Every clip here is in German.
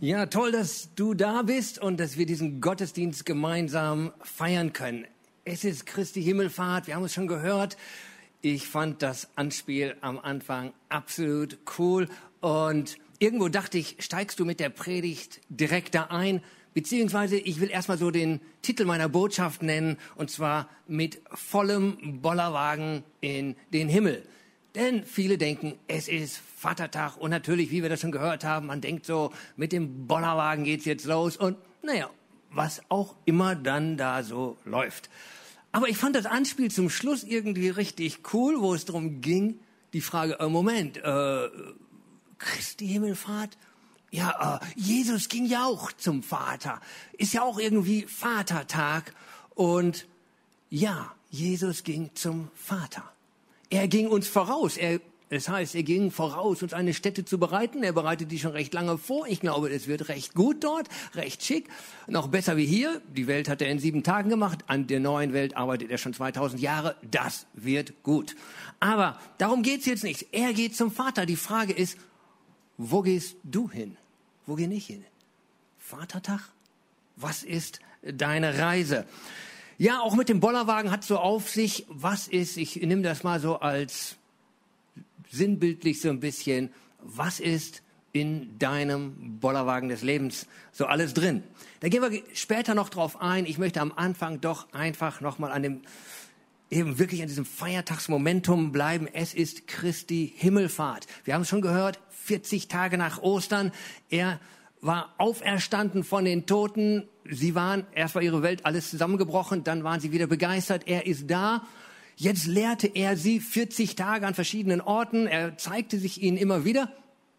Ja, toll, dass du da bist und dass wir diesen Gottesdienst gemeinsam feiern können. Es ist Christi Himmelfahrt, wir haben es schon gehört. Ich fand das Anspiel am Anfang absolut cool und irgendwo dachte ich, steigst du mit der Predigt direkt da ein, beziehungsweise ich will erstmal so den Titel meiner Botschaft nennen und zwar mit vollem Bollerwagen in den Himmel. Denn viele denken, es ist Vatertag und natürlich, wie wir das schon gehört haben, man denkt so, mit dem Bollerwagen geht's jetzt los und naja, was auch immer dann da so läuft. Aber ich fand das Anspiel zum Schluss irgendwie richtig cool, wo es darum ging, die Frage, äh, Moment, äh, Christi Himmelfahrt? Ja, äh, Jesus ging ja auch zum Vater. Ist ja auch irgendwie Vatertag. Und ja, Jesus ging zum Vater. Er ging uns voraus. Er, das heißt, er ging voraus, uns eine Stätte zu bereiten. Er bereitet die schon recht lange vor. Ich glaube, es wird recht gut dort, recht schick. Noch besser wie hier. Die Welt hat er in sieben Tagen gemacht. An der neuen Welt arbeitet er schon 2000 Jahre. Das wird gut. Aber darum geht's jetzt nicht. Er geht zum Vater. Die Frage ist, wo gehst du hin? Wo geh ich hin? Vatertag? Was ist deine Reise? Ja, auch mit dem Bollerwagen hat so auf sich, was ist, ich nehme das mal so als sinnbildlich so ein bisschen, was ist in deinem Bollerwagen des Lebens so alles drin? Da gehen wir später noch drauf ein. Ich möchte am Anfang doch einfach nochmal an dem, eben wirklich an diesem Feiertagsmomentum bleiben. Es ist Christi Himmelfahrt. Wir haben es schon gehört, 40 Tage nach Ostern. Er war auferstanden von den Toten. Sie waren, erst war ihre Welt alles zusammengebrochen, dann waren sie wieder begeistert. Er ist da. Jetzt lehrte er sie 40 Tage an verschiedenen Orten. Er zeigte sich ihnen immer wieder.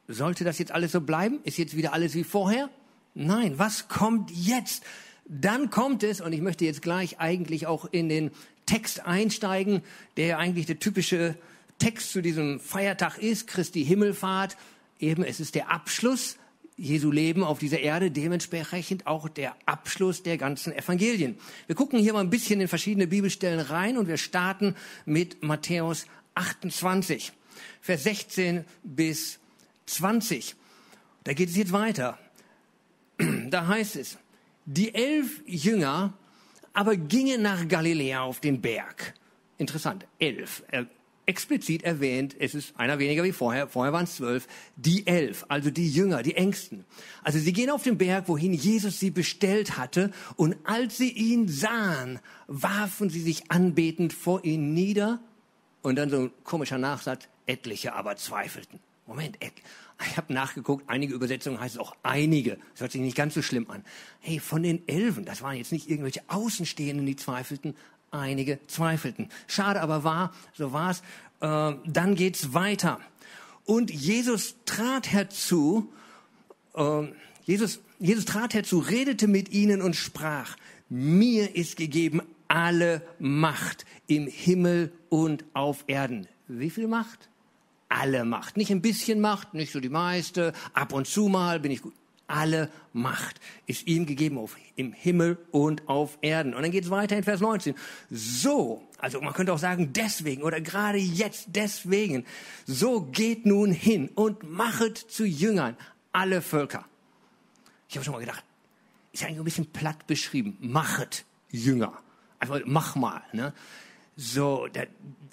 Sollte das jetzt alles so bleiben? Ist jetzt wieder alles wie vorher? Nein, was kommt jetzt? Dann kommt es, und ich möchte jetzt gleich eigentlich auch in den Text einsteigen, der eigentlich der typische Text zu diesem Feiertag ist, Christi Himmelfahrt. Eben, es ist der Abschluss Jesu Leben auf dieser Erde, dementsprechend auch der Abschluss der ganzen Evangelien. Wir gucken hier mal ein bisschen in verschiedene Bibelstellen rein und wir starten mit Matthäus 28, Vers 16 bis 20. Da geht es jetzt weiter. Da heißt es, die elf Jünger aber gingen nach Galiläa auf den Berg. Interessant, elf explizit erwähnt, es ist einer weniger wie vorher, vorher waren es zwölf, die elf, also die Jünger, die Ängsten. Also sie gehen auf den Berg, wohin Jesus sie bestellt hatte, und als sie ihn sahen, warfen sie sich anbetend vor ihn nieder, und dann so ein komischer Nachsatz, etliche aber zweifelten. Moment, ich habe nachgeguckt, einige Übersetzungen heißt es auch einige. Das hört sich nicht ganz so schlimm an. Hey, von den Elfen, das waren jetzt nicht irgendwelche Außenstehenden, die zweifelten, einige zweifelten. Schade aber war, so war es. Äh, dann geht's weiter. Und Jesus trat herzu, äh, Jesus, Jesus trat herzu, redete mit ihnen und sprach, mir ist gegeben alle Macht im Himmel und auf Erden. Wie viel Macht? Alle Macht. Nicht ein bisschen Macht, nicht so die meiste, ab und zu mal bin ich gut alle Macht ist ihm gegeben auf, im Himmel und auf Erden. Und dann geht es weiter in Vers 19. So, also man könnte auch sagen deswegen oder gerade jetzt deswegen, so geht nun hin und machet zu Jüngern alle Völker. Ich habe schon mal gedacht, ist ja eigentlich ein bisschen platt beschrieben. Machet Jünger. Also mach mal. Ne? So, da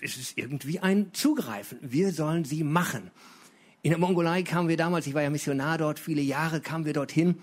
ist es irgendwie ein Zugreifen. Wir sollen sie machen. In der Mongolei kamen wir damals, ich war ja Missionar dort, viele Jahre kamen wir dorthin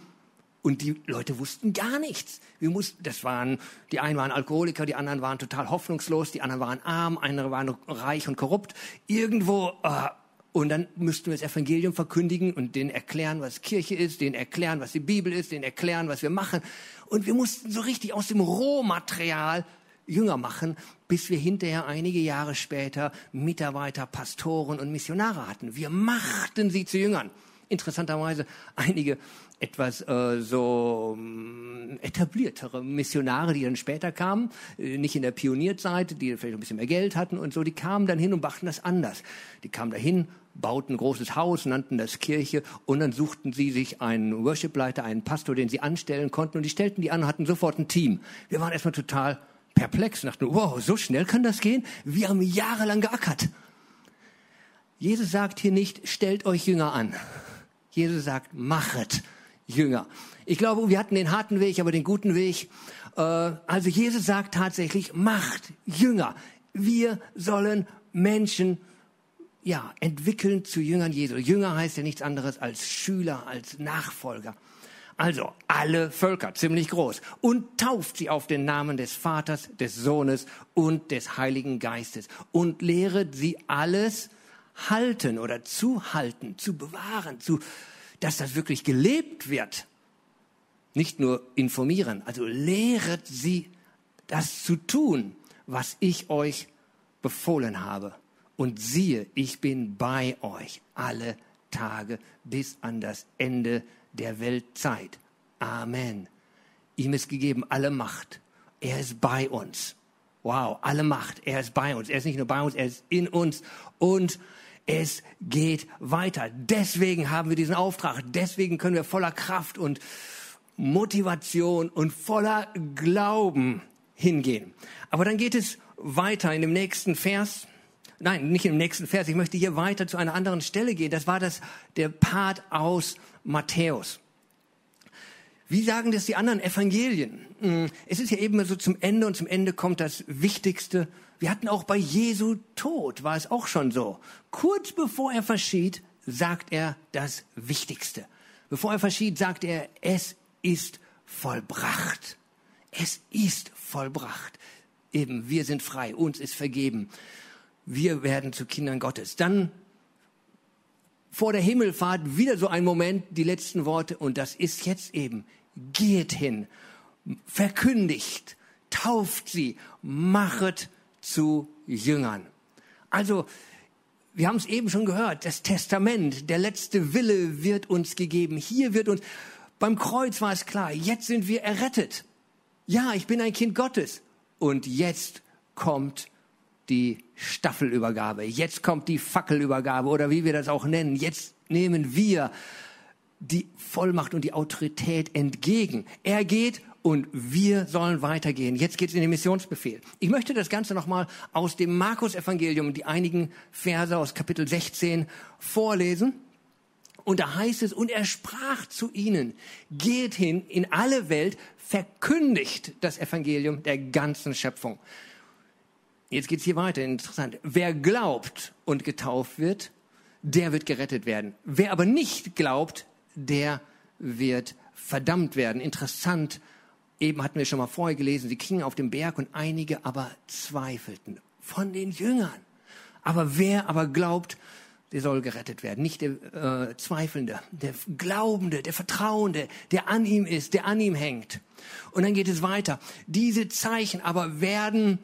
und die Leute wussten gar nichts. Wir mussten, das waren, die einen waren Alkoholiker, die anderen waren total hoffnungslos, die anderen waren arm, andere waren reich und korrupt. Irgendwo, äh, und dann müssten wir das Evangelium verkündigen und denen erklären, was Kirche ist, denen erklären, was die Bibel ist, denen erklären, was wir machen. Und wir mussten so richtig aus dem Rohmaterial Jünger machen, bis wir hinterher einige Jahre später Mitarbeiter, Pastoren und Missionare hatten. Wir machten sie zu Jüngern. interessanterweise einige etwas äh, so äh, etabliertere Missionare, die dann später kamen, äh, nicht in der Pionierzeit, die vielleicht ein bisschen mehr Geld hatten und so, die kamen dann hin und machten das anders. Die kamen dahin, bauten ein großes Haus, nannten das Kirche und dann suchten sie sich einen Worshipleiter, einen Pastor, den sie anstellen konnten und die stellten die an und hatten sofort ein Team. Wir waren erstmal total perplex und dachten, wow, so schnell kann das gehen? Wir haben jahrelang geackert. Jesus sagt hier nicht, stellt euch Jünger an. Jesus sagt, machet Jünger. Ich glaube, wir hatten den harten Weg, aber den guten Weg. Äh, also Jesus sagt tatsächlich, macht Jünger. Wir sollen Menschen ja, entwickeln zu Jüngern Jesu. Jünger heißt ja nichts anderes als Schüler, als Nachfolger. Also alle Völker, ziemlich groß. Und tauft sie auf den Namen des Vaters, des Sohnes und des Heiligen Geistes. Und lehret sie alles halten oder zu halten, zu bewahren, zu, dass das wirklich gelebt wird. Nicht nur informieren, also lehret sie das zu tun, was ich euch befohlen habe. Und siehe, ich bin bei euch alle Tage bis an das Ende der Weltzeit. Amen. Ihm ist gegeben alle Macht. Er ist bei uns. Wow, alle Macht. Er ist bei uns. Er ist nicht nur bei uns, er ist in uns. Und es geht weiter. Deswegen haben wir diesen Auftrag. Deswegen können wir voller Kraft und Motivation und voller Glauben hingehen. Aber dann geht es weiter in dem nächsten Vers. Nein, nicht im nächsten Vers. Ich möchte hier weiter zu einer anderen Stelle gehen. Das war das, der Part aus Matthäus. Wie sagen das die anderen Evangelien? Hm, es ist ja eben so zum Ende und zum Ende kommt das Wichtigste. Wir hatten auch bei Jesu Tod, war es auch schon so. Kurz bevor er verschied, sagt er das Wichtigste. Bevor er verschied, sagt er, es ist vollbracht. Es ist vollbracht. Eben, wir sind frei, uns ist vergeben. Wir werden zu Kindern Gottes. Dann vor der Himmelfahrt wieder so ein Moment, die letzten Worte, und das ist jetzt eben, geht hin, verkündigt, tauft sie, machet zu Jüngern. Also, wir haben es eben schon gehört, das Testament, der letzte Wille wird uns gegeben. Hier wird uns, beim Kreuz war es klar, jetzt sind wir errettet. Ja, ich bin ein Kind Gottes. Und jetzt kommt die Staffelübergabe. Jetzt kommt die Fackelübergabe oder wie wir das auch nennen. Jetzt nehmen wir die Vollmacht und die Autorität entgegen. Er geht und wir sollen weitergehen. Jetzt geht es in den Missionsbefehl. Ich möchte das Ganze nochmal aus dem Markus-Evangelium, die einigen Verse aus Kapitel 16 vorlesen. Und da heißt es, und er sprach zu ihnen, geht hin in alle Welt, verkündigt das Evangelium der ganzen Schöpfung. Jetzt geht's hier weiter, interessant. Wer glaubt und getauft wird, der wird gerettet werden. Wer aber nicht glaubt, der wird verdammt werden. Interessant, eben hatten wir schon mal vorher gelesen, sie gingen auf den Berg und einige aber zweifelten von den Jüngern. Aber wer aber glaubt, der soll gerettet werden. Nicht der äh, Zweifelnde, der Glaubende, der Vertrauende, der an ihm ist, der an ihm hängt. Und dann geht es weiter. Diese Zeichen aber werden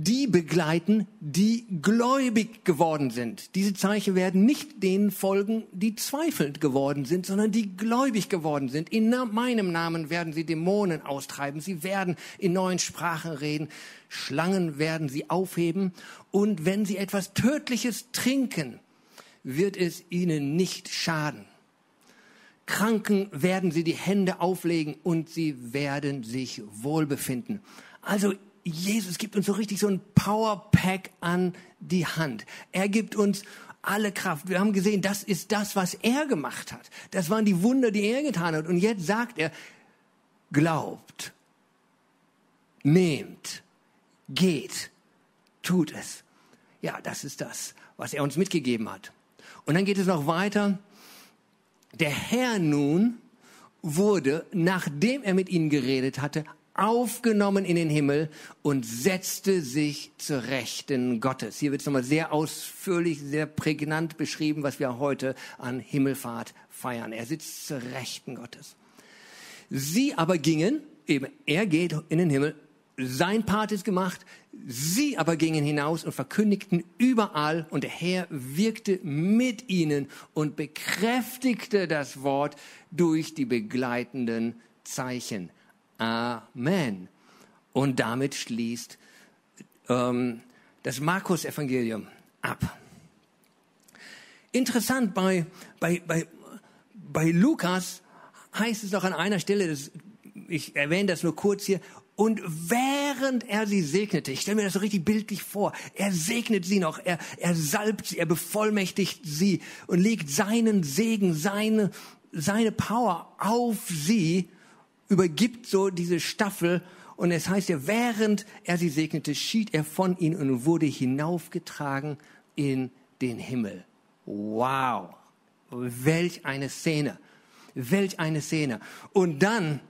die begleiten, die gläubig geworden sind. Diese Zeichen werden nicht denen folgen, die zweifelnd geworden sind, sondern die gläubig geworden sind. In meinem Namen werden sie Dämonen austreiben, sie werden in neuen Sprachen reden, Schlangen werden sie aufheben und wenn sie etwas Tödliches trinken, wird es ihnen nicht schaden. Kranken werden sie die Hände auflegen und sie werden sich wohlbefinden. Also Jesus gibt uns so richtig so ein Powerpack an die Hand. Er gibt uns alle Kraft. Wir haben gesehen, das ist das, was er gemacht hat. Das waren die Wunder, die er getan hat. Und jetzt sagt er, glaubt, nehmt, geht, tut es. Ja, das ist das, was er uns mitgegeben hat. Und dann geht es noch weiter. Der Herr nun wurde, nachdem er mit ihnen geredet hatte, aufgenommen in den Himmel und setzte sich zur Rechten Gottes. Hier wird es nochmal sehr ausführlich, sehr prägnant beschrieben, was wir heute an Himmelfahrt feiern. Er sitzt zur Rechten Gottes. Sie aber gingen, eben, er geht in den Himmel sein Part ist gemacht. Sie aber gingen hinaus und verkündigten überall und der Herr wirkte mit ihnen und bekräftigte das Wort durch die begleitenden Zeichen. Amen. Und damit schließt ähm, das Markus-Evangelium ab. Interessant, bei, bei, bei, bei Lukas heißt es auch an einer Stelle, das, ich erwähne das nur kurz hier, und während er sie segnete, ich stelle mir das so richtig bildlich vor, er segnet sie noch, er, er salbt sie, er bevollmächtigt sie und legt seinen Segen, seine, seine Power auf sie, übergibt so diese Staffel und es heißt ja, während er sie segnete, schied er von ihnen und wurde hinaufgetragen in den Himmel. Wow, welch eine Szene, welch eine Szene. Und dann,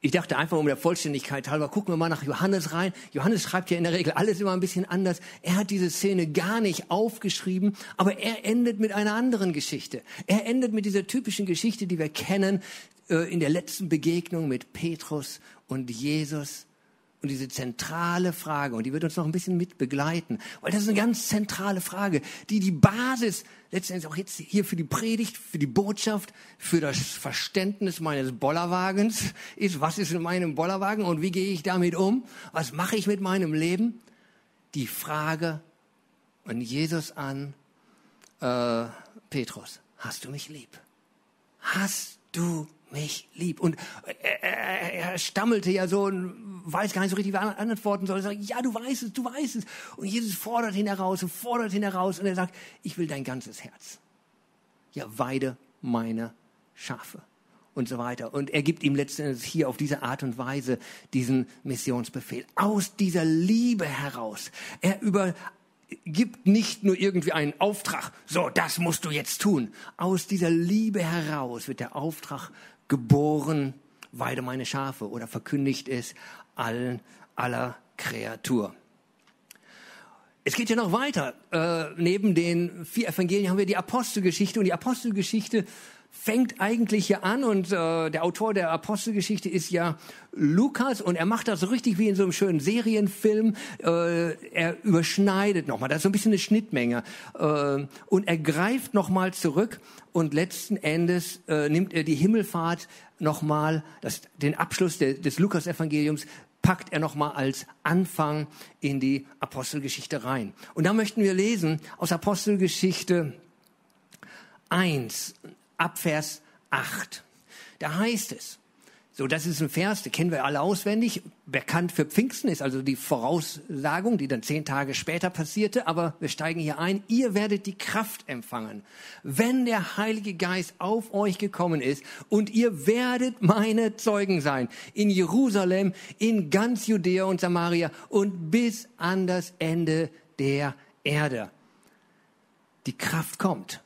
ich dachte einfach um der Vollständigkeit halber, gucken wir mal nach Johannes rein. Johannes schreibt ja in der Regel alles immer ein bisschen anders. Er hat diese Szene gar nicht aufgeschrieben, aber er endet mit einer anderen Geschichte. Er endet mit dieser typischen Geschichte, die wir kennen, in der letzten Begegnung mit Petrus und Jesus und diese zentrale Frage, und die wird uns noch ein bisschen mit begleiten, weil das ist eine ganz zentrale Frage, die die Basis letztendlich auch jetzt hier für die Predigt, für die Botschaft, für das Verständnis meines Bollerwagens ist. Was ist in meinem Bollerwagen und wie gehe ich damit um? Was mache ich mit meinem Leben? Die Frage an Jesus an, äh, Petrus, hast du mich lieb? Hast du mich lieb. Und er, er, er stammelte ja so und weiß gar nicht so richtig, wie er antworten soll. Er sagt, ja, du weißt es, du weißt es. Und Jesus fordert ihn heraus und fordert ihn heraus und er sagt, ich will dein ganzes Herz. Ja, weide meine Schafe und so weiter. Und er gibt ihm letztendlich hier auf diese Art und Weise diesen Missionsbefehl. Aus dieser Liebe heraus. Er über, gibt nicht nur irgendwie einen Auftrag, so, das musst du jetzt tun. Aus dieser Liebe heraus wird der Auftrag geboren, weide meine Schafe oder verkündigt es allen, aller Kreatur. Es geht ja noch weiter. Äh, neben den vier Evangelien haben wir die Apostelgeschichte und die Apostelgeschichte fängt eigentlich hier an und äh, der Autor der Apostelgeschichte ist ja Lukas und er macht das so richtig wie in so einem schönen Serienfilm. Äh, er überschneidet nochmal, das ist so ein bisschen eine Schnittmenge äh, und er greift nochmal zurück und letzten Endes äh, nimmt er die Himmelfahrt nochmal, den Abschluss de, des Lukas-Evangeliums packt er nochmal als Anfang in die Apostelgeschichte rein. Und da möchten wir lesen aus Apostelgeschichte 1, ab Vers 8. Da heißt es, so, das ist ein Vers, den kennen wir alle auswendig. Bekannt für Pfingsten ist also die Voraussagung, die dann zehn Tage später passierte. Aber wir steigen hier ein. Ihr werdet die Kraft empfangen, wenn der Heilige Geist auf euch gekommen ist. Und ihr werdet meine Zeugen sein. In Jerusalem, in ganz Judäa und Samaria und bis an das Ende der Erde. Die Kraft kommt.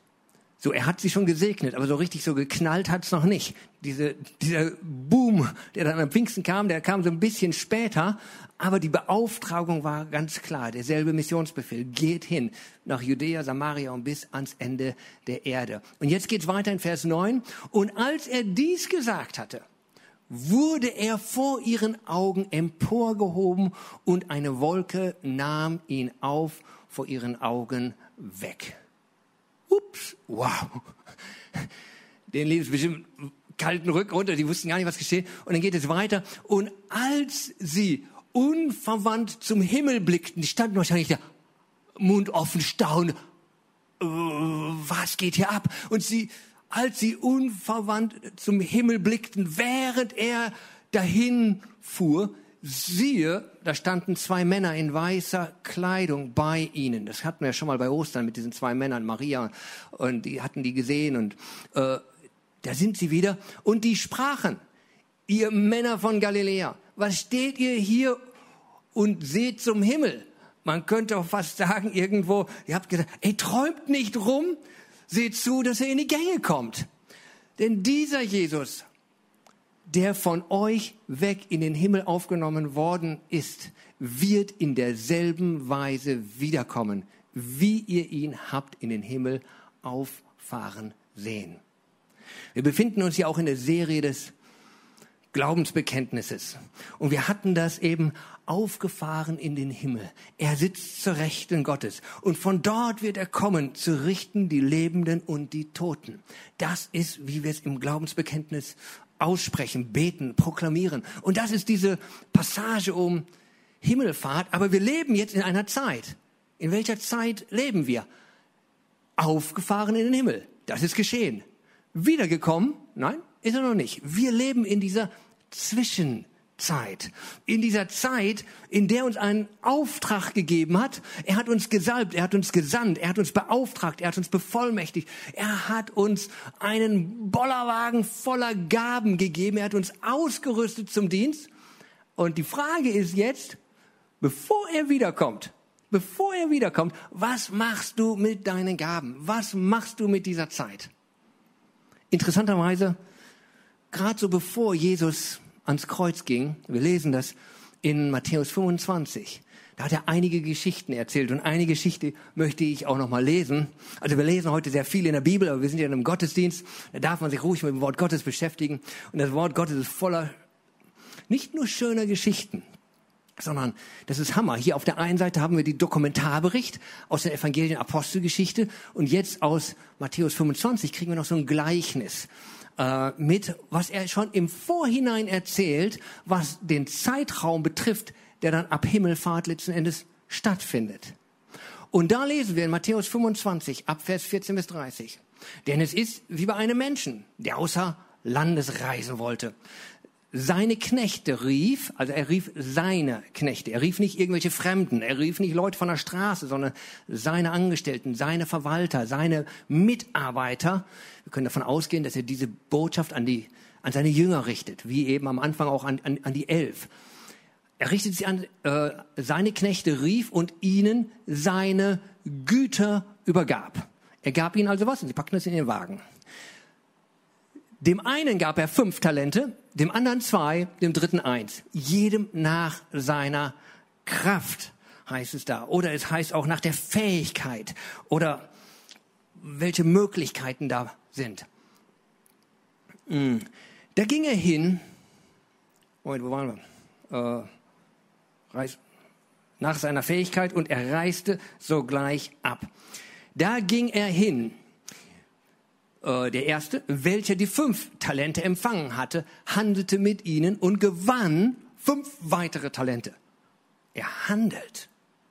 So, er hat sie schon gesegnet, aber so richtig so geknallt hat's noch nicht. Diese, dieser Boom, der dann am Pfingsten kam, der kam so ein bisschen später, aber die Beauftragung war ganz klar, derselbe Missionsbefehl, geht hin nach Judäa, Samaria und bis ans Ende der Erde. Und jetzt geht's weiter in Vers 9. Und als er dies gesagt hatte, wurde er vor ihren Augen emporgehoben und eine Wolke nahm ihn auf vor ihren Augen weg. Ups, wow. Den ließ bestimmt kalten Rücken runter, die wussten gar nicht, was geschehen. Und dann geht es weiter. Und als sie unverwandt zum Himmel blickten, die standen wahrscheinlich da, Mund offen, staunen. Was geht hier ab? Und sie, als sie unverwandt zum Himmel blickten, während er dahin fuhr, siehe, da standen zwei Männer in weißer Kleidung bei ihnen. Das hatten wir ja schon mal bei Ostern mit diesen zwei Männern, Maria, und die hatten die gesehen und äh, da sind sie wieder. Und die sprachen, ihr Männer von Galiläa, was steht ihr hier und seht zum Himmel? Man könnte auch fast sagen irgendwo, ihr habt gesagt, ey, träumt nicht rum, seht zu, dass er in die Gänge kommt. Denn dieser Jesus der von euch weg in den Himmel aufgenommen worden ist, wird in derselben Weise wiederkommen, wie ihr ihn habt in den Himmel auffahren sehen. Wir befinden uns ja auch in der Serie des Glaubensbekenntnisses. Und wir hatten das eben aufgefahren in den Himmel. Er sitzt zur Rechten Gottes. Und von dort wird er kommen, zu richten die Lebenden und die Toten. Das ist, wie wir es im Glaubensbekenntnis aussprechen, beten, proklamieren. Und das ist diese Passage um Himmelfahrt. Aber wir leben jetzt in einer Zeit. In welcher Zeit leben wir? Aufgefahren in den Himmel. Das ist geschehen. Wiedergekommen? Nein, ist er noch nicht. Wir leben in dieser Zwischenzeit. In dieser Zeit, in der uns einen Auftrag gegeben hat. Er hat uns gesalbt, er hat uns gesandt, er hat uns beauftragt, er hat uns bevollmächtigt. Er hat uns einen Bollerwagen voller Gaben gegeben. Er hat uns ausgerüstet zum Dienst. Und die Frage ist jetzt, bevor er wiederkommt, bevor er wiederkommt, was machst du mit deinen Gaben? Was machst du mit dieser Zeit? Interessanterweise gerade so bevor Jesus ans Kreuz ging, wir lesen das in Matthäus 25, da hat er einige Geschichten erzählt und eine Geschichte möchte ich auch noch mal lesen. Also wir lesen heute sehr viel in der Bibel, aber wir sind ja in einem Gottesdienst, da darf man sich ruhig mit dem Wort Gottes beschäftigen und das Wort Gottes ist voller nicht nur schöner Geschichten, sondern das ist Hammer. Hier auf der einen Seite haben wir die Dokumentarbericht aus der Evangelien Apostelgeschichte und jetzt aus Matthäus 25 kriegen wir noch so ein Gleichnis äh, mit, was er schon im Vorhinein erzählt, was den Zeitraum betrifft, der dann ab Himmelfahrt letzten Endes stattfindet. Und da lesen wir in Matthäus 25 ab Vers 14 bis 30. Denn es ist wie bei einem Menschen, der außer Landes reisen wollte seine Knechte rief, also er rief seine Knechte, er rief nicht irgendwelche Fremden, er rief nicht Leute von der Straße, sondern seine Angestellten, seine Verwalter, seine Mitarbeiter. Wir können davon ausgehen, dass er diese Botschaft an, die, an seine Jünger richtet, wie eben am Anfang auch an, an, an die Elf. Er richtet sie an, äh, seine Knechte rief und ihnen seine Güter übergab. Er gab ihnen also was und sie packten es in den Wagen. Dem einen gab er fünf Talente, dem anderen zwei, dem dritten eins. Jedem nach seiner Kraft heißt es da. Oder es heißt auch nach der Fähigkeit oder welche Möglichkeiten da sind. Hm. Da ging er hin. Moment, wo waren wir? Äh, nach seiner Fähigkeit und er reiste sogleich ab. Da ging er hin äh, der erste, welcher die fünf Talente empfangen hatte, handelte mit ihnen und gewann fünf weitere Talente. Er handelt.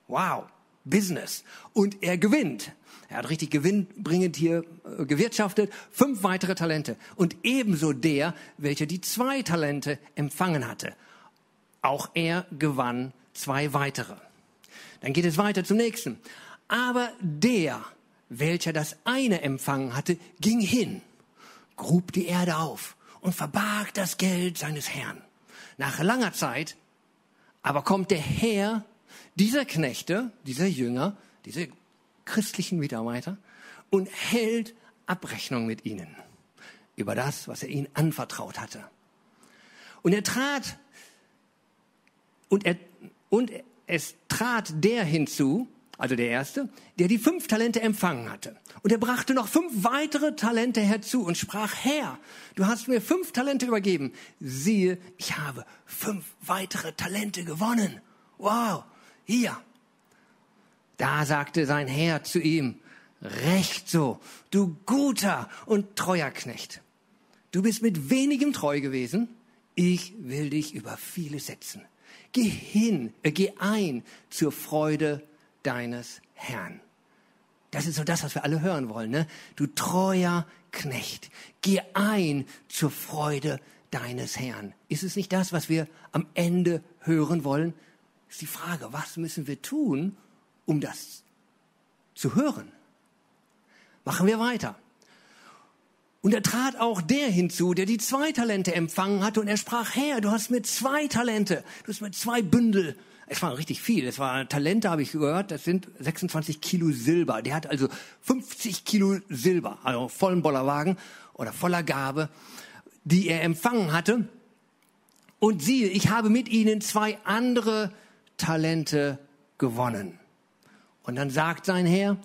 Wow, Business. Und er gewinnt. Er hat richtig gewinnbringend hier äh, gewirtschaftet. Fünf weitere Talente. Und ebenso der, welcher die zwei Talente empfangen hatte. Auch er gewann zwei weitere. Dann geht es weiter zum nächsten. Aber der, welcher das eine empfangen hatte, ging hin, grub die Erde auf und verbarg das Geld seines Herrn. Nach langer Zeit aber kommt der Herr dieser Knechte, dieser Jünger, diese christlichen Mitarbeiter und hält Abrechnung mit ihnen über das, was er ihnen anvertraut hatte. Und er trat und er und es trat der hinzu, also der erste, der die fünf Talente empfangen hatte. Und er brachte noch fünf weitere Talente herzu und sprach, Herr, du hast mir fünf Talente übergeben. Siehe, ich habe fünf weitere Talente gewonnen. Wow, hier. Da sagte sein Herr zu ihm, recht so, du guter und treuer Knecht. Du bist mit wenigem treu gewesen. Ich will dich über viele setzen. Geh hin, äh, geh ein zur Freude deines Herrn. Das ist so das, was wir alle hören wollen. Ne? Du treuer Knecht, geh ein zur Freude deines Herrn. Ist es nicht das, was wir am Ende hören wollen? Ist die Frage, was müssen wir tun, um das zu hören? Machen wir weiter. Und er trat auch der hinzu, der die zwei Talente empfangen hatte, und er sprach, Herr, du hast mir zwei Talente, du hast mir zwei Bündel es war richtig viel. Es war Talente, habe ich gehört. Das sind 26 Kilo Silber. Der hat also 50 Kilo Silber, also vollen Bollerwagen oder voller Gabe, die er empfangen hatte. Und siehe, ich habe mit ihnen zwei andere Talente gewonnen. Und dann sagt sein Herr,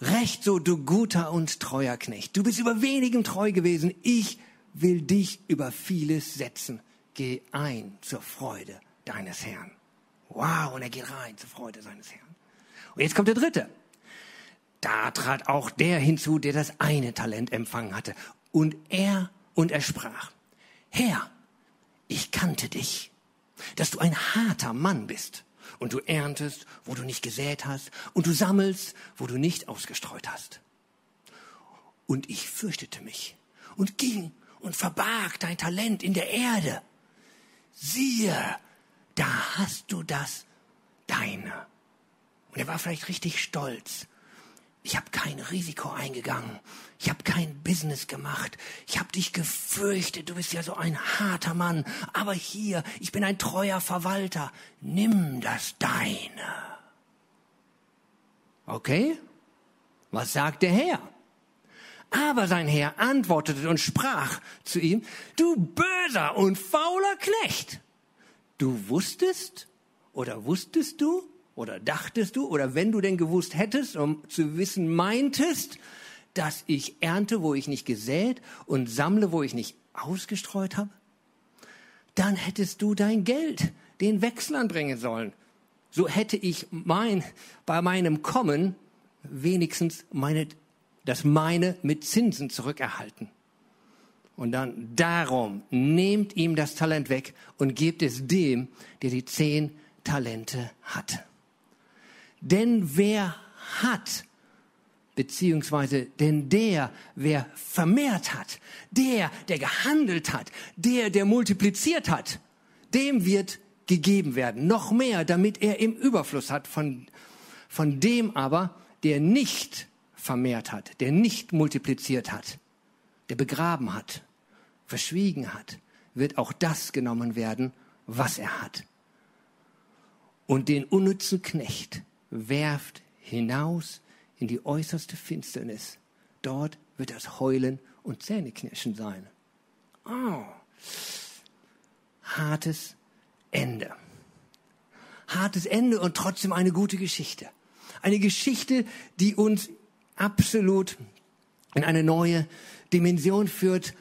Recht so, du guter und treuer Knecht. Du bist über wenigem treu gewesen. Ich will dich über vieles setzen. Geh ein zur Freude deines Herrn. Wow, und er geht rein zur Freude seines Herrn. Und jetzt kommt der dritte. Da trat auch der hinzu, der das eine Talent empfangen hatte. Und er, und er sprach, Herr, ich kannte dich, dass du ein harter Mann bist und du erntest, wo du nicht gesät hast und du sammelst, wo du nicht ausgestreut hast. Und ich fürchtete mich und ging und verbarg dein Talent in der Erde. Siehe, da hast du das deine. Und er war vielleicht richtig stolz ich habe kein Risiko eingegangen. Ich habe kein Business gemacht. Ich habe dich gefürchtet. Du bist ja so ein harter Mann. Aber hier, ich bin ein treuer Verwalter. Nimm das deine. Okay? Was sagt der Herr? Aber sein Herr antwortete und sprach zu ihm, du böser und fauler Knecht. Du wusstest oder wusstest du, oder dachtest du, oder wenn du denn gewusst hättest, um zu wissen meintest, dass ich ernte, wo ich nicht gesät und sammle, wo ich nicht ausgestreut habe? Dann hättest du dein Geld den Wechslern bringen sollen. So hätte ich mein, bei meinem Kommen wenigstens meine, das meine mit Zinsen zurückerhalten. Und dann darum nehmt ihm das Talent weg und gebt es dem, der die zehn Talente hat. Denn wer hat, beziehungsweise denn der, wer vermehrt hat, der, der gehandelt hat, der, der multipliziert hat, dem wird gegeben werden. Noch mehr, damit er im Überfluss hat. Von, von dem aber, der nicht vermehrt hat, der nicht multipliziert hat, der begraben hat, verschwiegen hat, wird auch das genommen werden, was er hat. Und den unnützen Knecht, werft hinaus in die äußerste Finsternis. Dort wird das Heulen und Zähneknirschen sein. Oh, hartes Ende. Hartes Ende und trotzdem eine gute Geschichte. Eine Geschichte, die uns absolut in eine neue Dimension führt,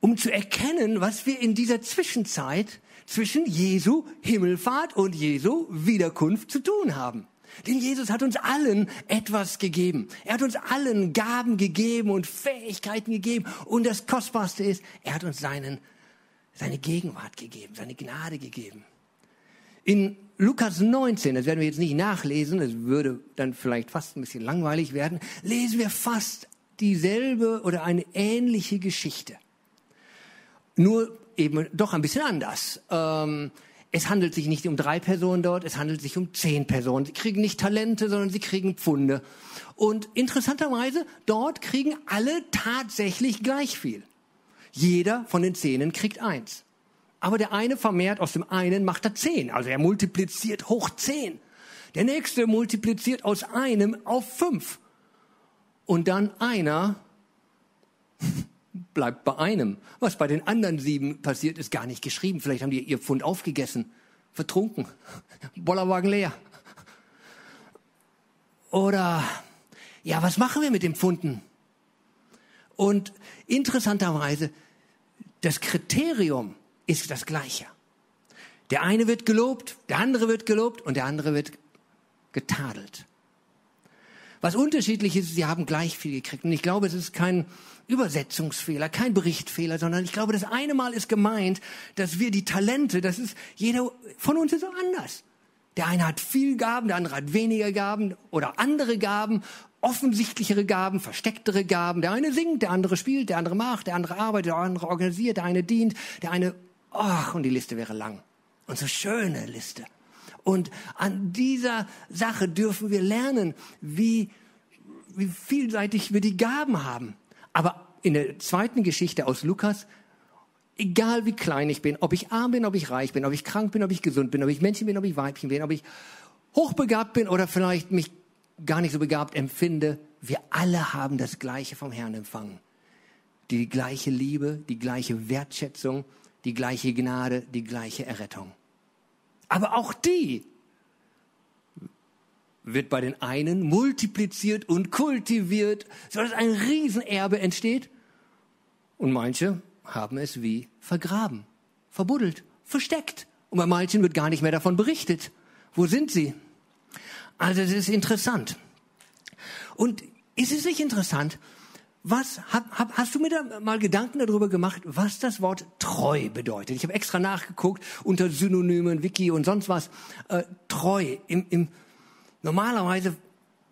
um zu erkennen, was wir in dieser Zwischenzeit zwischen Jesu Himmelfahrt und Jesu Wiederkunft zu tun haben. Denn Jesus hat uns allen etwas gegeben. Er hat uns allen Gaben gegeben und Fähigkeiten gegeben. Und das Kostbarste ist, er hat uns seinen, seine Gegenwart gegeben, seine Gnade gegeben. In Lukas 19, das werden wir jetzt nicht nachlesen, das würde dann vielleicht fast ein bisschen langweilig werden, lesen wir fast dieselbe oder eine ähnliche Geschichte. Nur eben doch ein bisschen anders. Ähm, es handelt sich nicht um drei Personen dort, es handelt sich um zehn Personen. Sie kriegen nicht Talente, sondern sie kriegen Pfunde. Und interessanterweise, dort kriegen alle tatsächlich gleich viel. Jeder von den Zehnen kriegt eins. Aber der eine vermehrt aus dem einen macht er zehn. Also er multipliziert hoch zehn. Der nächste multipliziert aus einem auf fünf. Und dann einer bleibt bei einem. Was bei den anderen sieben passiert, ist gar nicht geschrieben. Vielleicht haben die ihr Pfund aufgegessen, vertrunken, Bollerwagen leer. Oder, ja, was machen wir mit den Pfunden? Und interessanterweise, das Kriterium ist das gleiche. Der eine wird gelobt, der andere wird gelobt und der andere wird getadelt. Was unterschiedlich ist, sie haben gleich viel gekriegt. Und ich glaube, es ist kein Übersetzungsfehler, kein Berichtfehler, sondern ich glaube, das eine Mal ist gemeint, dass wir die Talente, das ist, jeder von uns ist anders. Der eine hat viel Gaben, der andere hat weniger Gaben oder andere Gaben, offensichtlichere Gaben, verstecktere Gaben. Der eine singt, der andere spielt, der andere macht, der andere arbeitet, der andere organisiert, der eine dient, der eine, ach, und die Liste wäre lang. Und so schöne Liste. Und an dieser Sache dürfen wir lernen, wie, wie vielseitig wir die Gaben haben. Aber in der zweiten Geschichte aus Lukas, egal wie klein ich bin, ob ich arm bin, ob ich reich bin, ob ich krank bin, ob ich gesund bin, ob ich Männchen bin, ob ich Weibchen bin, ob ich hochbegabt bin oder vielleicht mich gar nicht so begabt empfinde, wir alle haben das Gleiche vom Herrn empfangen. Die gleiche Liebe, die gleiche Wertschätzung, die gleiche Gnade, die gleiche Errettung. Aber auch die wird bei den einen multipliziert und kultiviert, sodass ein Riesenerbe entsteht. Und manche haben es wie vergraben, verbuddelt, versteckt. Und bei manchen wird gar nicht mehr davon berichtet. Wo sind sie? Also es ist interessant. Und ist es nicht interessant, was hab, hab, hast du mir da mal Gedanken darüber gemacht, was das Wort treu bedeutet? Ich habe extra nachgeguckt unter Synonymen, Wiki und sonst was. Äh, treu. Im, im, normalerweise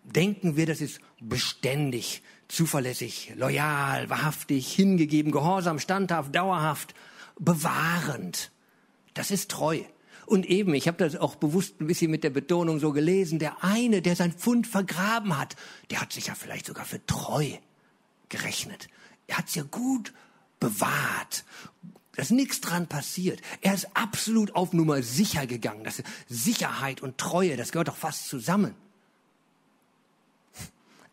denken wir, das ist beständig, zuverlässig, loyal, wahrhaftig, hingegeben, gehorsam, standhaft, dauerhaft, bewahrend. Das ist treu. Und eben, ich habe das auch bewusst ein bisschen mit der Betonung so gelesen, der eine, der sein Pfund vergraben hat, der hat sich ja vielleicht sogar für treu gerechnet. Er hat es ja gut bewahrt. Da ist nichts dran passiert. Er ist absolut auf Nummer sicher gegangen. Das Sicherheit und Treue, das gehört doch fast zusammen.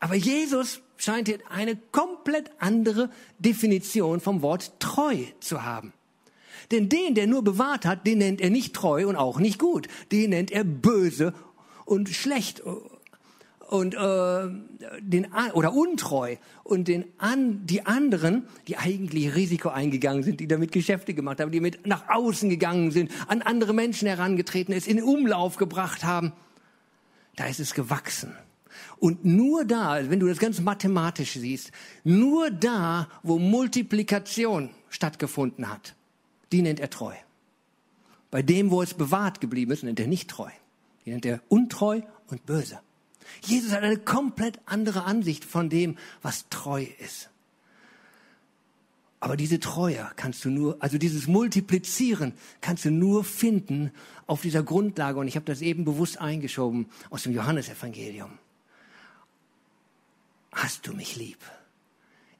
Aber Jesus scheint hier eine komplett andere Definition vom Wort treu zu haben. Denn den, der nur bewahrt hat, den nennt er nicht treu und auch nicht gut. Den nennt er böse und schlecht und äh, den oder untreu und den an die anderen, die eigentlich Risiko eingegangen sind, die damit Geschäfte gemacht haben, die mit nach außen gegangen sind, an andere Menschen herangetreten ist, in Umlauf gebracht haben, da ist es gewachsen. Und nur da, wenn du das ganz mathematisch siehst, nur da, wo Multiplikation stattgefunden hat, die nennt er treu. Bei dem, wo es bewahrt geblieben ist, nennt er nicht treu. Die nennt er untreu und böse. Jesus hat eine komplett andere Ansicht von dem, was treu ist. Aber diese Treue kannst du nur, also dieses Multiplizieren kannst du nur finden auf dieser Grundlage. Und ich habe das eben bewusst eingeschoben aus dem Johannesevangelium. Hast du mich lieb?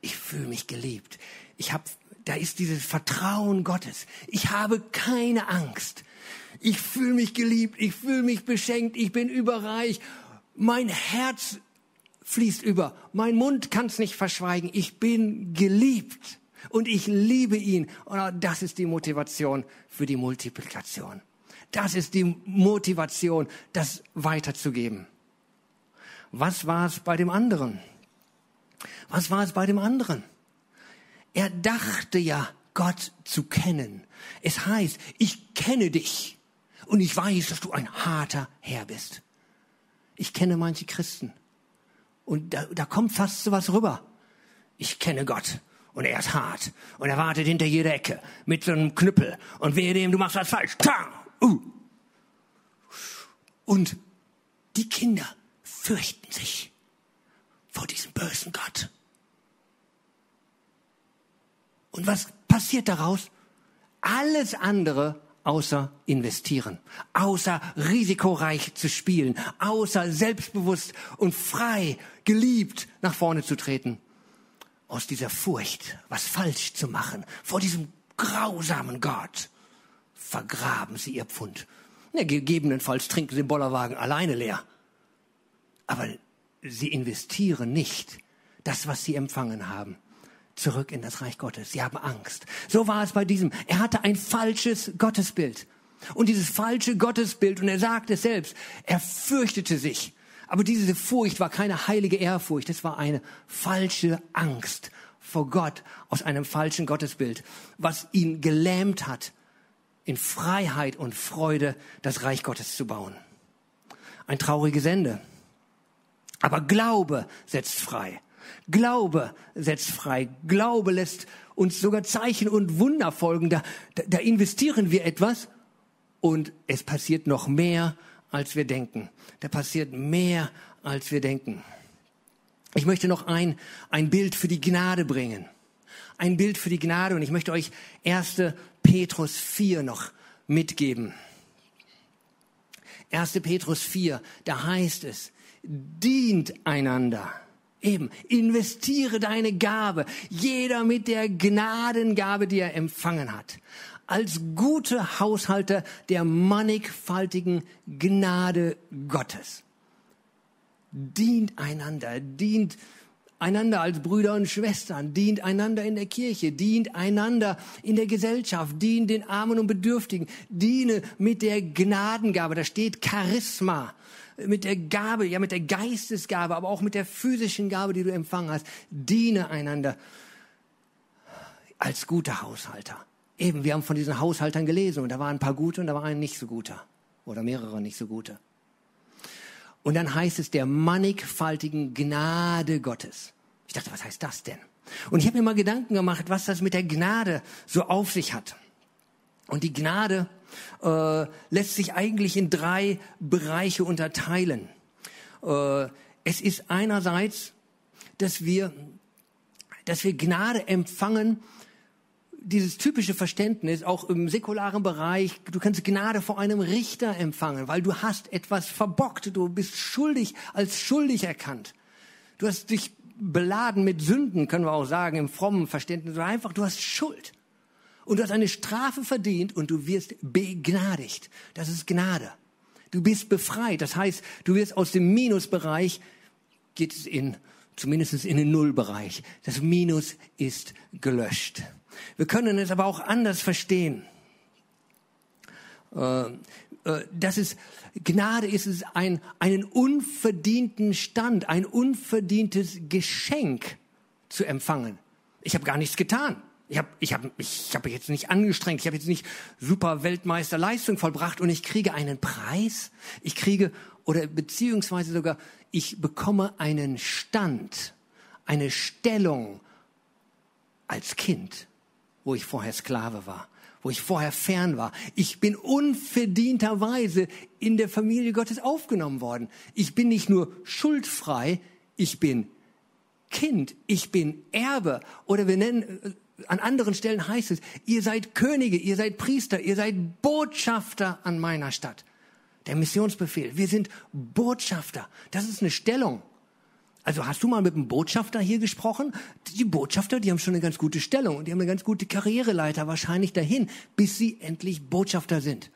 Ich fühle mich geliebt. Ich habe, da ist dieses Vertrauen Gottes. Ich habe keine Angst. Ich fühle mich geliebt. Ich fühle mich beschenkt. Ich bin überreich mein Herz fließt über. Mein Mund kann es nicht verschweigen. Ich bin geliebt und ich liebe ihn. Und das ist die Motivation für die Multiplikation. Das ist die Motivation, das weiterzugeben. Was war es bei dem anderen? Was war es bei dem anderen? Er dachte ja, Gott zu kennen. Es heißt, ich kenne dich und ich weiß, dass du ein harter Herr bist. Ich kenne manche Christen. Und da, da kommt fast so was rüber. Ich kenne Gott. Und er ist hart. Und er wartet hinter jeder Ecke mit so einem Knüppel. Und wehe dem, du machst was falsch. Uh. Und die Kinder fürchten sich vor diesem bösen Gott. Und was passiert daraus? Alles andere außer investieren, außer risikoreich zu spielen, außer selbstbewusst und frei, geliebt nach vorne zu treten. Aus dieser Furcht, was falsch zu machen, vor diesem grausamen Gott, vergraben sie ihr Pfund. Ja, gegebenenfalls trinken sie den Bollerwagen alleine leer. Aber sie investieren nicht das, was sie empfangen haben zurück in das Reich Gottes. Sie haben Angst. So war es bei diesem. Er hatte ein falsches Gottesbild. Und dieses falsche Gottesbild, und er sagt es selbst, er fürchtete sich. Aber diese Furcht war keine heilige Ehrfurcht, es war eine falsche Angst vor Gott aus einem falschen Gottesbild, was ihn gelähmt hat, in Freiheit und Freude das Reich Gottes zu bauen. Ein trauriges Ende. Aber Glaube setzt frei. Glaube setzt frei. Glaube lässt uns sogar Zeichen und Wunder folgen. Da, da, da investieren wir etwas und es passiert noch mehr, als wir denken. Da passiert mehr, als wir denken. Ich möchte noch ein, ein Bild für die Gnade bringen. Ein Bild für die Gnade und ich möchte euch 1. Petrus 4 noch mitgeben. 1. Petrus 4, da heißt es, dient einander Eben, investiere deine Gabe, jeder mit der Gnadengabe, die er empfangen hat, als gute Haushalter der mannigfaltigen Gnade Gottes. Dient einander, dient einander als Brüder und Schwestern, dient einander in der Kirche, dient einander in der Gesellschaft, dient den Armen und Bedürftigen, diene mit der Gnadengabe, da steht Charisma mit der Gabe, ja mit der Geistesgabe, aber auch mit der physischen Gabe, die du empfangen hast. Diene einander als guter Haushalter. Eben, wir haben von diesen Haushaltern gelesen und da waren ein paar gute und da war ein nicht so guter oder mehrere nicht so gute. Und dann heißt es der mannigfaltigen Gnade Gottes. Ich dachte, was heißt das denn? Und ich habe mir mal Gedanken gemacht, was das mit der Gnade so auf sich hat. Und die Gnade äh, lässt sich eigentlich in drei Bereiche unterteilen. Äh, es ist einerseits, dass wir, dass wir Gnade empfangen, dieses typische Verständnis, auch im säkularen Bereich, du kannst Gnade vor einem Richter empfangen, weil du hast etwas verbockt, du bist schuldig, als schuldig erkannt. Du hast dich beladen mit Sünden, können wir auch sagen, im frommen Verständnis, einfach, du hast Schuld. Und du hast eine Strafe verdient und du wirst begnadigt. Das ist Gnade. Du bist befreit. Das heißt, du wirst aus dem Minusbereich, geht es in, zumindest in den Nullbereich. Das Minus ist gelöscht. Wir können es aber auch anders verstehen. Äh, äh, das ist, Gnade ist es, ein, einen unverdienten Stand, ein unverdientes Geschenk zu empfangen. Ich habe gar nichts getan. Ich habe ich hab, ich hab jetzt nicht angestrengt, ich habe jetzt nicht super Weltmeisterleistung vollbracht und ich kriege einen Preis. Ich kriege, oder beziehungsweise sogar, ich bekomme einen Stand, eine Stellung als Kind, wo ich vorher Sklave war wo ich vorher fern war. Ich bin unverdienterweise in der Familie Gottes aufgenommen worden. Ich bin nicht nur schuldfrei, ich bin Kind, ich bin Erbe. Oder wir nennen, an anderen Stellen heißt es, ihr seid Könige, ihr seid Priester, ihr seid Botschafter an meiner Stadt. Der Missionsbefehl. Wir sind Botschafter. Das ist eine Stellung. Also hast du mal mit einem Botschafter hier gesprochen? Die Botschafter, die haben schon eine ganz gute Stellung und die haben eine ganz gute Karriereleiter wahrscheinlich dahin, bis sie endlich Botschafter sind.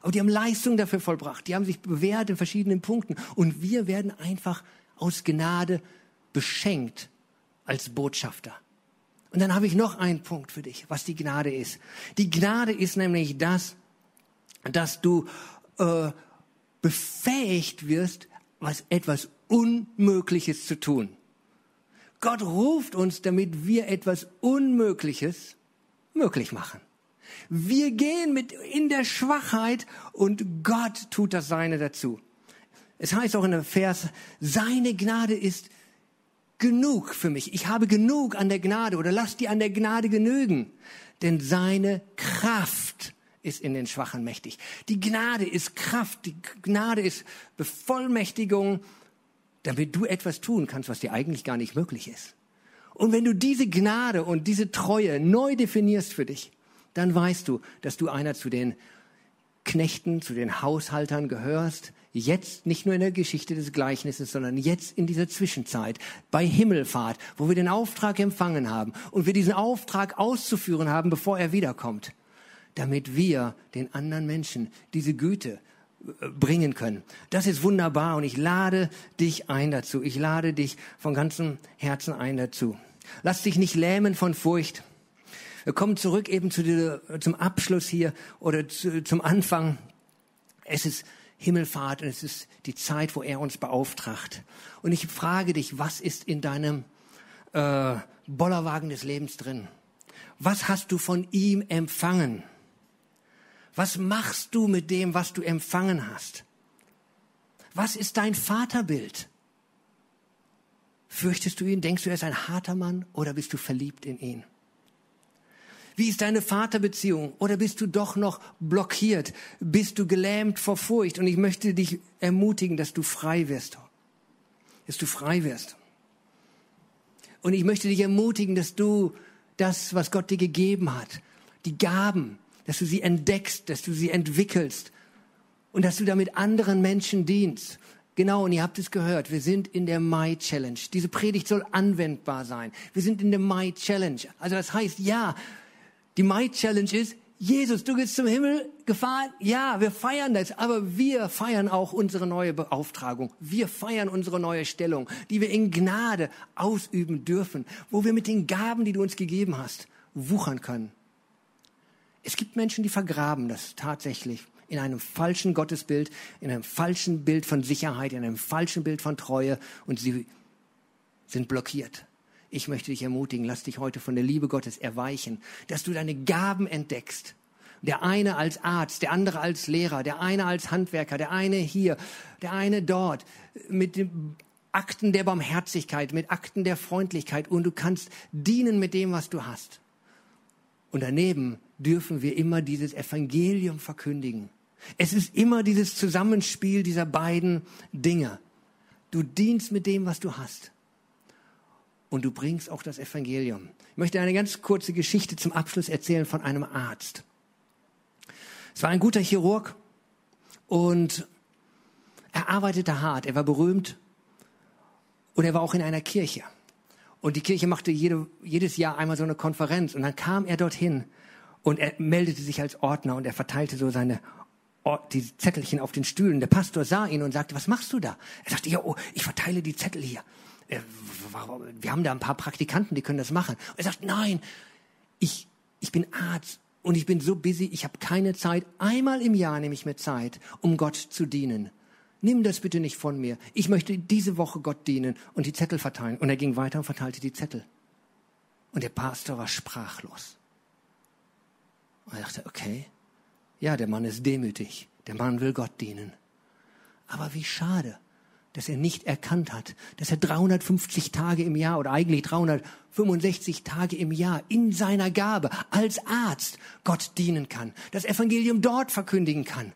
Aber die haben Leistung dafür vollbracht, die haben sich bewährt in verschiedenen Punkten und wir werden einfach aus Gnade beschenkt als Botschafter. Und dann habe ich noch einen Punkt für dich, was die Gnade ist. Die Gnade ist nämlich das, dass du äh, befähigt wirst, was etwas Unmögliches zu tun. Gott ruft uns, damit wir etwas Unmögliches möglich machen. Wir gehen mit in der Schwachheit und Gott tut das Seine dazu. Es heißt auch in dem Vers, seine Gnade ist genug für mich. Ich habe genug an der Gnade oder lass dir an der Gnade genügen. Denn seine Kraft ist in den Schwachen mächtig. Die Gnade ist Kraft, die Gnade ist Bevollmächtigung, damit du etwas tun kannst, was dir eigentlich gar nicht möglich ist. Und wenn du diese Gnade und diese Treue neu definierst für dich, dann weißt du, dass du einer zu den Knechten, zu den Haushaltern gehörst, jetzt nicht nur in der Geschichte des Gleichnisses, sondern jetzt in dieser Zwischenzeit bei Himmelfahrt, wo wir den Auftrag empfangen haben und wir diesen Auftrag auszuführen haben, bevor er wiederkommt, damit wir den anderen Menschen diese Güte, bringen können. Das ist wunderbar und ich lade dich ein dazu. Ich lade dich von ganzem Herzen ein dazu. Lass dich nicht lähmen von Furcht. Wir kommen zurück eben zu dieser, zum Abschluss hier oder zu, zum Anfang. Es ist Himmelfahrt und es ist die Zeit, wo er uns beauftragt. Und ich frage dich, was ist in deinem äh, Bollerwagen des Lebens drin? Was hast du von ihm empfangen? Was machst du mit dem, was du empfangen hast? Was ist dein Vaterbild? Fürchtest du ihn? Denkst du, er ist ein harter Mann oder bist du verliebt in ihn? Wie ist deine Vaterbeziehung? Oder bist du doch noch blockiert? Bist du gelähmt vor Furcht? Und ich möchte dich ermutigen, dass du frei wirst. Dass du frei wirst. Und ich möchte dich ermutigen, dass du das, was Gott dir gegeben hat, die Gaben, dass du sie entdeckst, dass du sie entwickelst und dass du damit anderen Menschen dienst. Genau, und ihr habt es gehört, wir sind in der My Challenge. Diese Predigt soll anwendbar sein. Wir sind in der My Challenge. Also das heißt, ja, die My Challenge ist, Jesus, du bist zum Himmel gefahren. Ja, wir feiern das, aber wir feiern auch unsere neue Beauftragung. Wir feiern unsere neue Stellung, die wir in Gnade ausüben dürfen, wo wir mit den Gaben, die du uns gegeben hast, wuchern können. Es gibt Menschen, die vergraben das tatsächlich in einem falschen Gottesbild, in einem falschen Bild von Sicherheit, in einem falschen Bild von Treue und sie sind blockiert. Ich möchte dich ermutigen, lass dich heute von der Liebe Gottes erweichen, dass du deine Gaben entdeckst. Der eine als Arzt, der andere als Lehrer, der eine als Handwerker, der eine hier, der eine dort, mit dem Akten der Barmherzigkeit, mit Akten der Freundlichkeit und du kannst dienen mit dem, was du hast. Und daneben dürfen wir immer dieses Evangelium verkündigen. Es ist immer dieses Zusammenspiel dieser beiden Dinge. Du dienst mit dem, was du hast. Und du bringst auch das Evangelium. Ich möchte eine ganz kurze Geschichte zum Abschluss erzählen von einem Arzt. Es war ein guter Chirurg und er arbeitete hart. Er war berühmt und er war auch in einer Kirche. Und die Kirche machte jede, jedes Jahr einmal so eine Konferenz. Und dann kam er dorthin und er meldete sich als Ordner und er verteilte so seine die Zettelchen auf den Stühlen. Der Pastor sah ihn und sagte, was machst du da? Er sagte, ja, oh, ich verteile die Zettel hier. Äh, wir haben da ein paar Praktikanten, die können das machen. Und er sagt, nein, ich, ich bin Arzt und ich bin so busy, ich habe keine Zeit. Einmal im Jahr nehme ich mir Zeit, um Gott zu dienen. Nimm das bitte nicht von mir. Ich möchte diese Woche Gott dienen und die Zettel verteilen. Und er ging weiter und verteilte die Zettel. Und der Pastor war sprachlos. Und er dachte, okay, ja, der Mann ist demütig. Der Mann will Gott dienen. Aber wie schade, dass er nicht erkannt hat, dass er 350 Tage im Jahr oder eigentlich 365 Tage im Jahr in seiner Gabe als Arzt Gott dienen kann, das Evangelium dort verkündigen kann,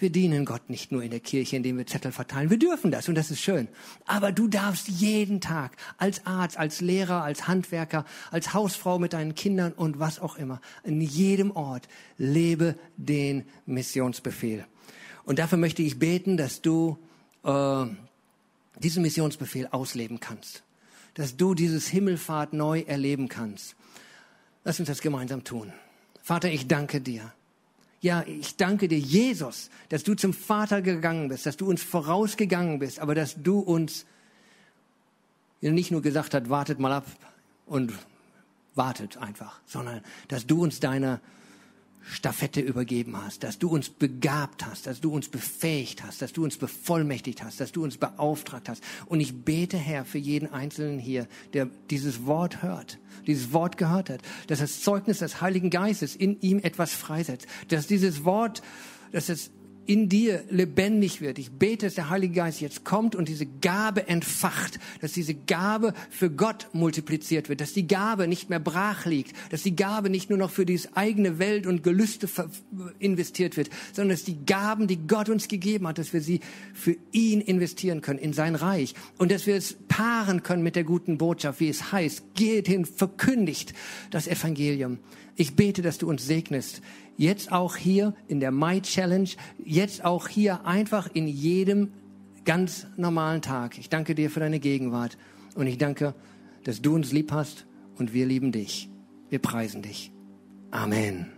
wir dienen Gott nicht nur in der Kirche, indem wir Zettel verteilen. Wir dürfen das und das ist schön. Aber du darfst jeden Tag als Arzt, als Lehrer, als Handwerker, als Hausfrau mit deinen Kindern und was auch immer, in jedem Ort lebe den Missionsbefehl. Und dafür möchte ich beten, dass du äh, diesen Missionsbefehl ausleben kannst. Dass du dieses Himmelfahrt neu erleben kannst. Lass uns das gemeinsam tun. Vater, ich danke dir ja, ich danke dir, Jesus, dass du zum Vater gegangen bist, dass du uns vorausgegangen bist, aber dass du uns nicht nur gesagt hast, wartet mal ab und wartet einfach, sondern dass du uns deine Staffette übergeben hast, dass du uns begabt hast, dass du uns befähigt hast, dass du uns bevollmächtigt hast, dass du uns beauftragt hast. Und ich bete, Herr, für jeden Einzelnen hier, der dieses Wort hört, dieses Wort gehört hat, dass das Zeugnis des Heiligen Geistes in ihm etwas freisetzt, dass dieses Wort, dass es in dir lebendig wird. Ich bete, dass der Heilige Geist jetzt kommt und diese Gabe entfacht, dass diese Gabe für Gott multipliziert wird, dass die Gabe nicht mehr brach liegt, dass die Gabe nicht nur noch für diese eigene Welt und Gelüste investiert wird, sondern dass die Gaben, die Gott uns gegeben hat, dass wir sie für ihn investieren können, in sein Reich und dass wir es paaren können mit der guten Botschaft, wie es heißt, geht hin, verkündigt das Evangelium. Ich bete, dass du uns segnest jetzt auch hier in der My Challenge, jetzt auch hier einfach in jedem ganz normalen Tag. Ich danke dir für deine Gegenwart und ich danke, dass du uns lieb hast und wir lieben dich. Wir preisen dich. Amen.